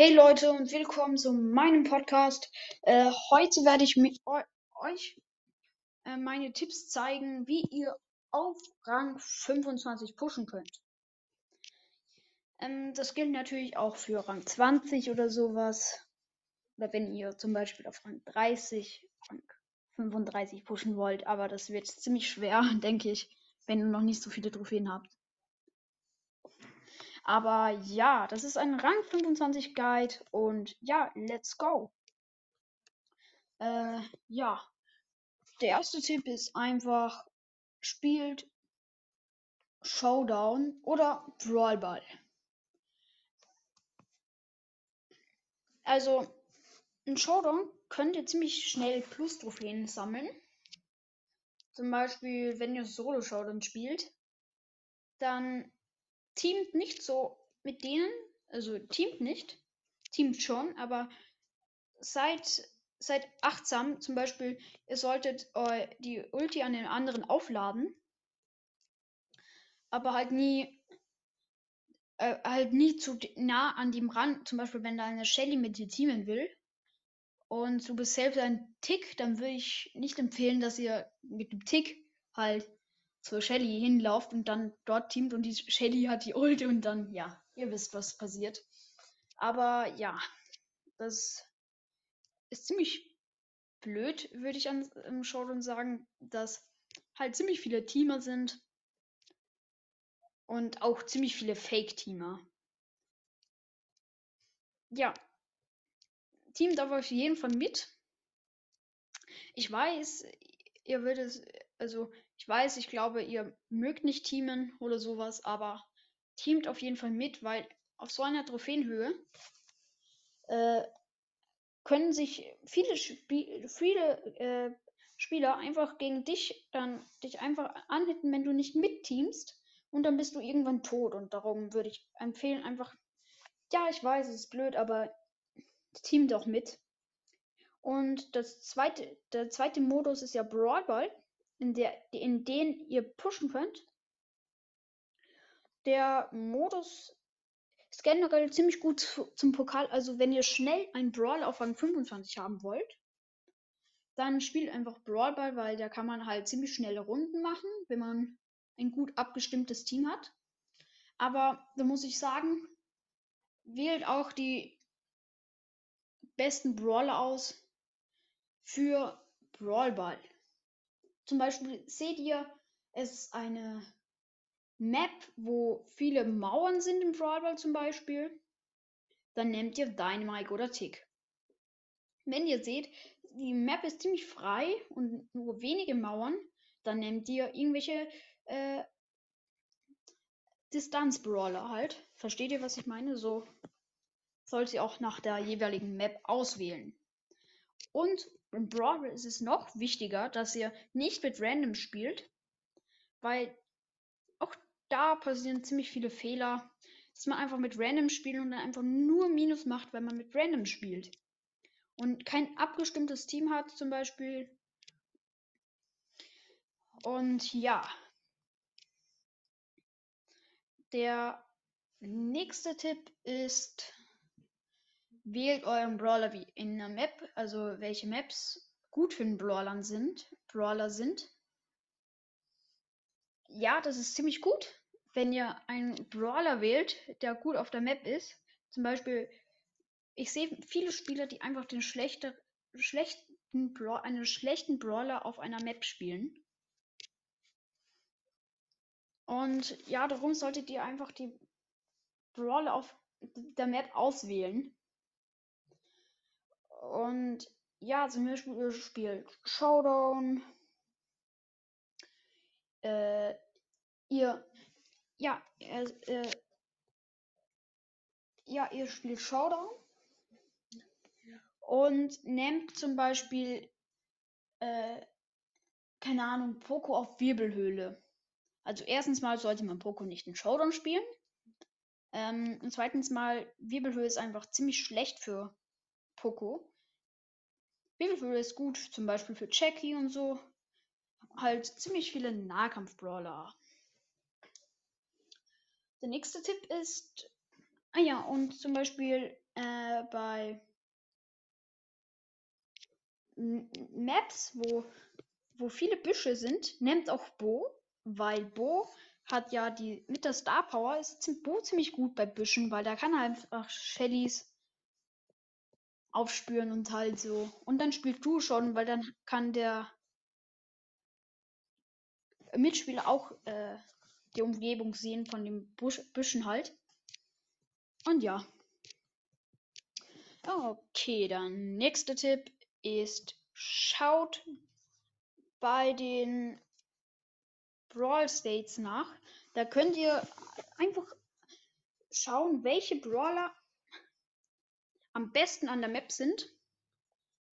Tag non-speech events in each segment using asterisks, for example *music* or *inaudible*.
Hey Leute und willkommen zu meinem Podcast. Äh, heute werde ich mit eu euch äh, meine Tipps zeigen, wie ihr auf Rang 25 pushen könnt. Ähm, das gilt natürlich auch für Rang 20 oder sowas. Oder wenn ihr zum Beispiel auf Rang 30, Rang 35 pushen wollt. Aber das wird ziemlich schwer, *laughs* denke ich, wenn ihr noch nicht so viele Trophäen habt. Aber ja, das ist ein Rang 25 Guide und ja, let's go. Äh, ja, der erste Tipp ist einfach, spielt Showdown oder Brawlball. Also, in Showdown könnt ihr ziemlich schnell Plus-Trophäen sammeln. Zum Beispiel, wenn ihr Solo-Showdown spielt, dann teamt nicht so mit denen, also teamt nicht, teamt schon, aber seid, seid achtsam. Zum Beispiel, ihr solltet äh, die Ulti an den anderen aufladen, aber halt nie, äh, halt nie zu nah an dem ran. Zum Beispiel, wenn da eine Shelly mit dir teamen will und du bist selbst ein Tick, dann würde ich nicht empfehlen, dass ihr mit dem Tick halt zur Shelly hinlauft und dann dort teamt und die Shelly hat die Ult und dann, ja, ihr wisst, was passiert. Aber ja, das ist ziemlich blöd, würde ich an im Showdown sagen, dass halt ziemlich viele Teamer sind und auch ziemlich viele Fake-Teamer. Ja, teamt aber auf jeden Fall mit. Ich weiß, ihr würdet, also ich weiß, ich glaube, ihr mögt nicht teamen oder sowas, aber teamt auf jeden Fall mit, weil auf so einer Trophäenhöhe äh, können sich viele, Spie viele äh, Spieler einfach gegen dich dann dich einfach anhitten, wenn du nicht mitteamst und dann bist du irgendwann tot und darum würde ich empfehlen einfach ja, ich weiß, es ist blöd, aber teamt doch mit. Und das zweite, der zweite Modus ist ja Broadball in, der, in den ihr pushen könnt. Der Modus ist generell ziemlich gut zum Pokal. Also wenn ihr schnell einen Brawl auf Rang 25 haben wollt, dann spielt einfach Brawlball, weil da kann man halt ziemlich schnelle Runden machen, wenn man ein gut abgestimmtes Team hat. Aber da muss ich sagen, wählt auch die besten Brawler aus für Brawlball. Zum Beispiel seht ihr, es ist eine Map, wo viele Mauern sind im Brawlball zum Beispiel. Dann nehmt ihr Dynamite oder Tick. Wenn ihr seht, die Map ist ziemlich frei und nur wenige Mauern, dann nehmt ihr irgendwelche äh, Distanz-Brawler halt. Versteht ihr, was ich meine? So sollt ihr auch nach der jeweiligen Map auswählen. Und im Brawl ist es noch wichtiger, dass ihr nicht mit Random spielt, weil auch da passieren ziemlich viele Fehler, dass man einfach mit Random spielt und dann einfach nur Minus macht, weil man mit Random spielt. Und kein abgestimmtes Team hat zum Beispiel. Und ja. Der nächste Tipp ist Wählt euren Brawler wie in einer Map, also welche Maps gut für einen Brawler sind. Brawler sind. Ja, das ist ziemlich gut, wenn ihr einen Brawler wählt, der gut auf der Map ist. Zum Beispiel, ich sehe viele Spieler, die einfach den schlechter, schlechten Bra einen schlechten Brawler auf einer Map spielen. Und ja, darum solltet ihr einfach die Brawler auf der Map auswählen. Und ja, zum Beispiel ihr spielt Showdown. Äh, ihr, ja, äh, ja, ihr spielt Showdown und nehmt zum Beispiel, äh, keine Ahnung, Poco auf Wirbelhöhle. Also erstens mal sollte man Poco nicht in Showdown spielen. Ähm, und zweitens mal, Wirbelhöhle ist einfach ziemlich schlecht für Poco. Babyfury ist gut, zum Beispiel für Jackie und so. Halt ziemlich viele Nahkampf-Brawler. Der nächste Tipp ist Ah ja, und zum Beispiel äh, bei M Maps, wo, wo viele Büsche sind, nehmt auch Bo, weil Bo hat ja die mit der Star Power ist Bo ziemlich gut bei Büschen, weil da kann er einfach Shellys aufspüren und halt so. Und dann spielst du schon, weil dann kann der Mitspieler auch äh, die Umgebung sehen von den Busch, Büschen halt. Und ja. Okay, dann nächster Tipp ist, schaut bei den Brawl States nach. Da könnt ihr einfach schauen, welche Brawler am besten an der Map sind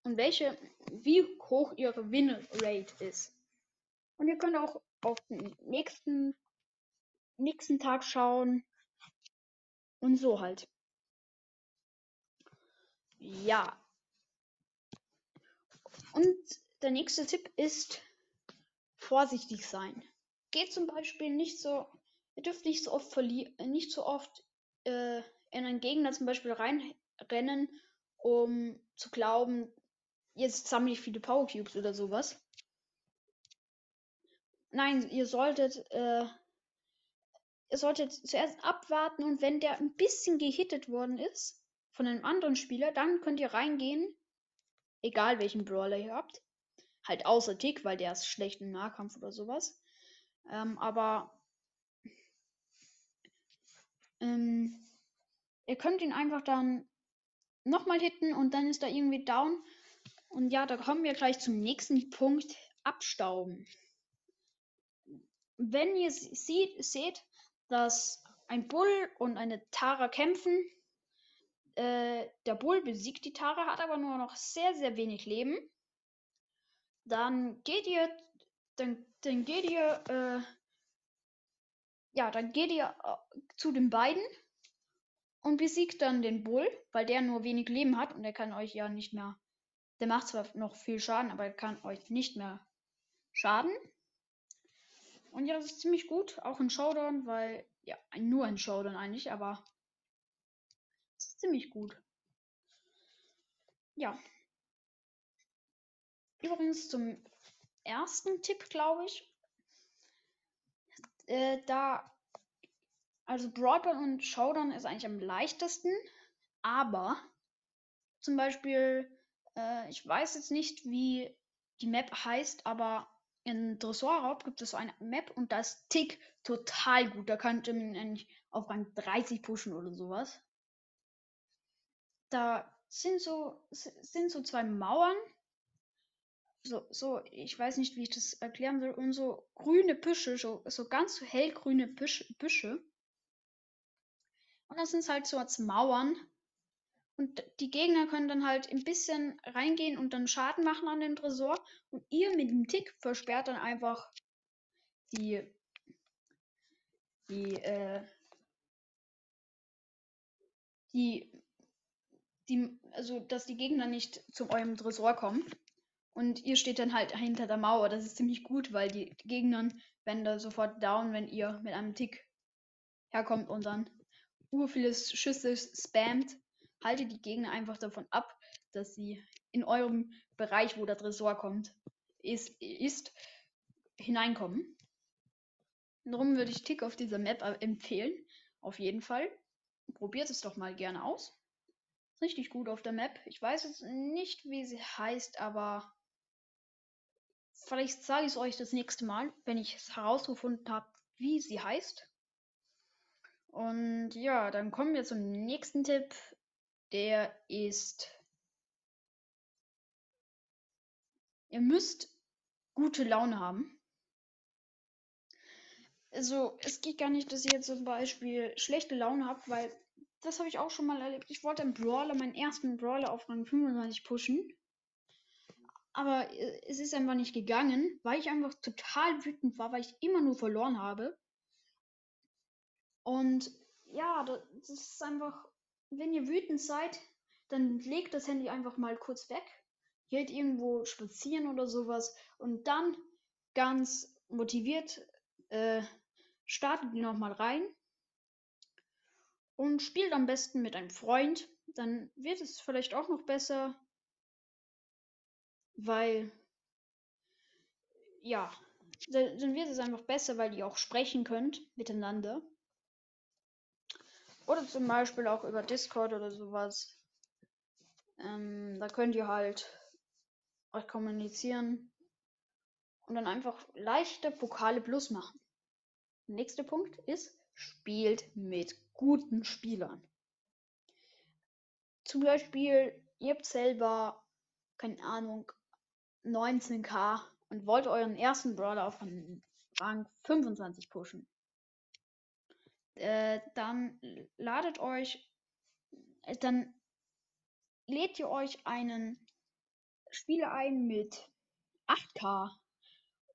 und welche, wie hoch ihre Win-Rate ist. Und ihr könnt auch auf den nächsten, nächsten Tag schauen und so halt. Ja. Und der nächste Tipp ist vorsichtig sein. Geht zum Beispiel nicht so, ihr dürft nicht so oft verlieren, nicht so oft äh, in einen Gegner zum Beispiel reinrennen, um zu glauben, jetzt sammle ich viele Power Cubes oder sowas. Nein, ihr solltet, äh, ihr solltet zuerst abwarten und wenn der ein bisschen gehittet worden ist von einem anderen Spieler, dann könnt ihr reingehen, egal welchen Brawler ihr habt. Halt außer Tick, weil der ist schlecht im Nahkampf oder sowas. Ähm, aber ähm, ihr könnt ihn einfach dann nochmal hitten und dann ist er irgendwie down. Und ja, da kommen wir gleich zum nächsten Punkt. Abstauben. Wenn ihr sieht, seht, dass ein Bull und eine Tara kämpfen, äh, der Bull besiegt die Tara, hat aber nur noch sehr, sehr wenig Leben. Dann geht ihr, dann, dann geht ihr, äh, ja, dann geht ihr äh, zu den beiden und besiegt dann den Bull, weil der nur wenig Leben hat und der kann euch ja nicht mehr. Der macht zwar noch viel Schaden, aber er kann euch nicht mehr schaden. Und ja, das ist ziemlich gut, auch in Showdown, weil, ja, nur in Showdown eigentlich, aber es ist ziemlich gut. Ja. Übrigens zum ersten Tipp, glaube ich. Äh, da, also Broadband und Showdown ist eigentlich am leichtesten, aber zum Beispiel, äh, ich weiß jetzt nicht, wie die Map heißt, aber in Tresorraub gibt es so eine Map und da ist Tick total gut. Da könnte man eigentlich auf Rang 30 pushen oder sowas. Da sind so, sind so zwei Mauern. So, so, ich weiß nicht, wie ich das erklären soll. Und so grüne Büsche, so, so ganz hellgrüne. Büsche. Und das sind halt so als Mauern. Und die Gegner können dann halt ein bisschen reingehen und dann Schaden machen an dem Tresor. Und ihr mit dem Tick versperrt dann einfach die, die, äh, die, die, also dass die Gegner nicht zu eurem Tresor kommen. Und ihr steht dann halt hinter der Mauer. Das ist ziemlich gut, weil die Gegner werden da sofort down, wenn ihr mit einem Tick herkommt und dann ur viele Schüsse spammt haltet die Gegner einfach davon ab, dass sie in eurem Bereich, wo der Tresor kommt, ist, ist hineinkommen. Darum würde ich Tick auf dieser Map empfehlen. Auf jeden Fall. Probiert es doch mal gerne aus. Richtig gut auf der Map. Ich weiß jetzt nicht, wie sie heißt, aber vielleicht sage ich es euch das nächste Mal, wenn ich es herausgefunden habe, wie sie heißt. Und ja, dann kommen wir zum nächsten Tipp der ist, ihr müsst gute Laune haben. Also, es geht gar nicht, dass ihr jetzt zum Beispiel schlechte Laune habt, weil das habe ich auch schon mal erlebt. Ich wollte einen Brawler, meinen ersten Brawler auf Rang 25 pushen. Aber es ist einfach nicht gegangen, weil ich einfach total wütend war, weil ich immer nur verloren habe. Und ja, das ist einfach wenn ihr wütend seid, dann legt das Handy einfach mal kurz weg. Geht irgendwo spazieren oder sowas und dann ganz motiviert äh, startet ihr nochmal rein. Und spielt am besten mit einem Freund. Dann wird es vielleicht auch noch besser. Weil, ja, dann wird es einfach besser, weil ihr auch sprechen könnt miteinander. Oder zum Beispiel auch über Discord oder sowas. Ähm, da könnt ihr halt euch kommunizieren und dann einfach leichte Pokale plus machen. Nächster Punkt ist, spielt mit guten Spielern. Zum Beispiel, ihr habt selber, keine Ahnung, 19k und wollt euren ersten Brawler auf Rang 25 pushen. Äh, dann ladet euch, äh, dann lädt ihr euch einen Spieler ein mit 8k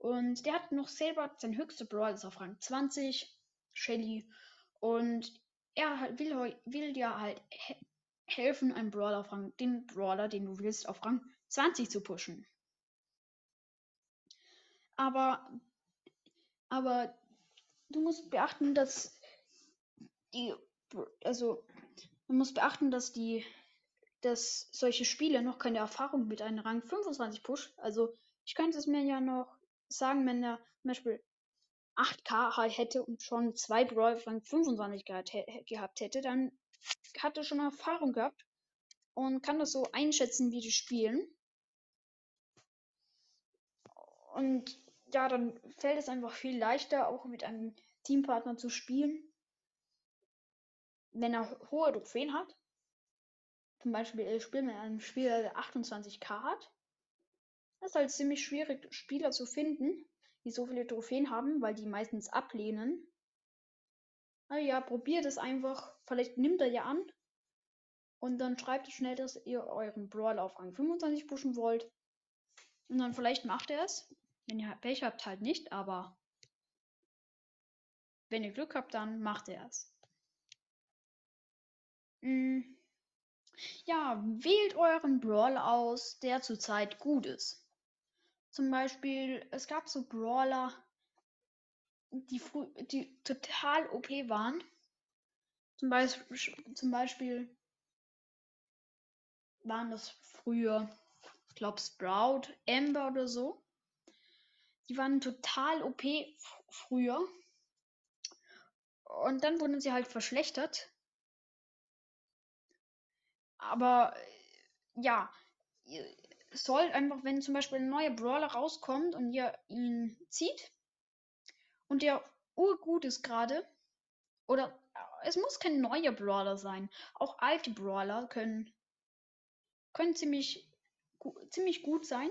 und der hat noch selber sein höchster Brawl ist auf Rang 20, Shelly und er will, will dir halt he helfen, einen Brawler auf Rang, den Brawler, den du willst, auf Rang 20 zu pushen. Aber, aber du musst beachten, dass die, also man muss beachten, dass die, dass solche Spiele noch keine Erfahrung mit einem Rang 25 Push. Also ich könnte es mir ja noch sagen, wenn er zum Beispiel 8k halt hätte und schon zwei Brawl Rang 25 gehabt, gehabt hätte, dann hat er schon Erfahrung gehabt und kann das so einschätzen, wie die spielen. Und ja, dann fällt es einfach viel leichter, auch mit einem Teampartner zu spielen, wenn er hohe Trophäen hat. Zum Beispiel, ich spiele mit einem Spieler, der 28k hat. Das ist halt ziemlich schwierig, Spieler zu finden, die so viele Trophäen haben, weil die meistens ablehnen. Na ja, probiert es einfach. Vielleicht nimmt er ja an. Und dann schreibt schnell, dass ihr euren Brawl auf Rang 25 pushen wollt. Und dann vielleicht macht er es. Wenn ihr Pech habt, halt nicht, aber wenn ihr Glück habt, dann macht er es. Hm. Ja, wählt euren Brawler aus, der zurzeit gut ist. Zum Beispiel, es gab so Brawler, die, die total OP waren. Zum Beispiel, zum Beispiel waren das früher, ich glaube, Sprout, Ember oder so. Die waren total OP früher. Und dann wurden sie halt verschlechtert. Aber ja, ihr sollt einfach, wenn zum Beispiel ein neuer Brawler rauskommt und ihr ihn zieht und der urgut ist gerade, oder es muss kein neuer Brawler sein. Auch alte Brawler können, können ziemlich, ziemlich gut sein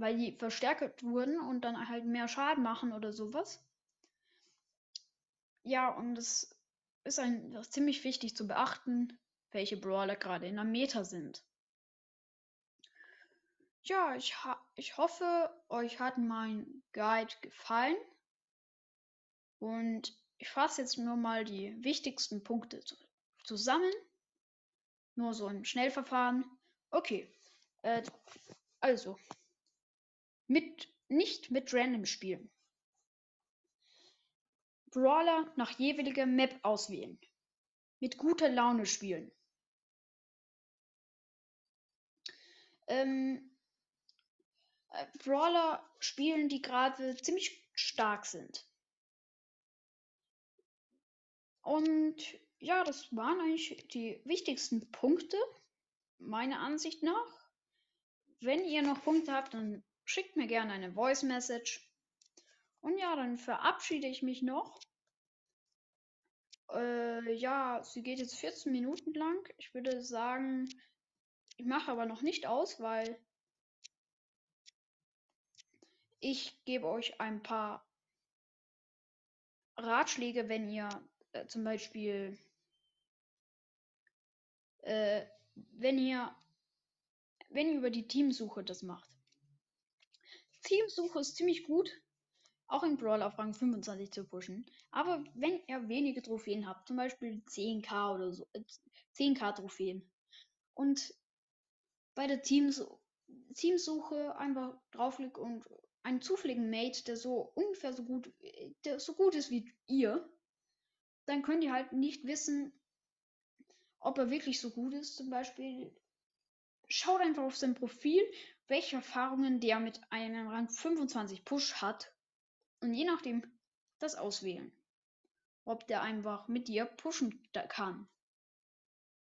weil die verstärkt wurden und dann halt mehr Schaden machen oder sowas. Ja, und es ist ein ziemlich wichtig zu beachten, welche Brawler gerade in der Meta sind. Ja, ich, ich hoffe, euch hat mein Guide gefallen. Und ich fasse jetzt nur mal die wichtigsten Punkte zusammen. Nur so im Schnellverfahren. Okay. Äh, also, mit, nicht mit Random spielen. Brawler nach jeweiliger Map auswählen. Mit guter Laune spielen. Ähm, äh, Brawler spielen, die gerade ziemlich stark sind. Und ja, das waren eigentlich die wichtigsten Punkte, meiner Ansicht nach. Wenn ihr noch Punkte habt, dann schickt mir gerne eine Voice Message. Und ja, dann verabschiede ich mich noch. Äh, ja, sie geht jetzt 14 Minuten lang. Ich würde sagen, ich mache aber noch nicht aus, weil ich gebe euch ein paar Ratschläge, wenn ihr äh, zum Beispiel, äh, wenn ihr, wenn ihr über die Teamsuche das macht. Teamsuche ist ziemlich gut, auch in Brawl auf Rang 25 zu pushen. Aber wenn ihr wenige Trophäen habt, zum Beispiel 10k oder so, äh, 10k Trophäen, und bei der Teams Teamsuche einfach draufklickt und einen zufälligen Mate, der so ungefähr so gut, der so gut ist wie ihr, dann könnt ihr halt nicht wissen, ob er wirklich so gut ist. Zum Beispiel schaut einfach auf sein Profil, welche Erfahrungen der mit einem Rang 25 Push hat und je nachdem das auswählen, ob der einfach mit dir pushen kann.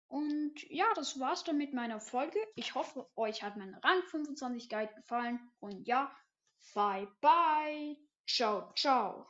Und ja, das war's dann mit meiner Folge. Ich hoffe, euch hat mein Rang 25 Guide gefallen. Und ja, bye bye. Ciao, ciao.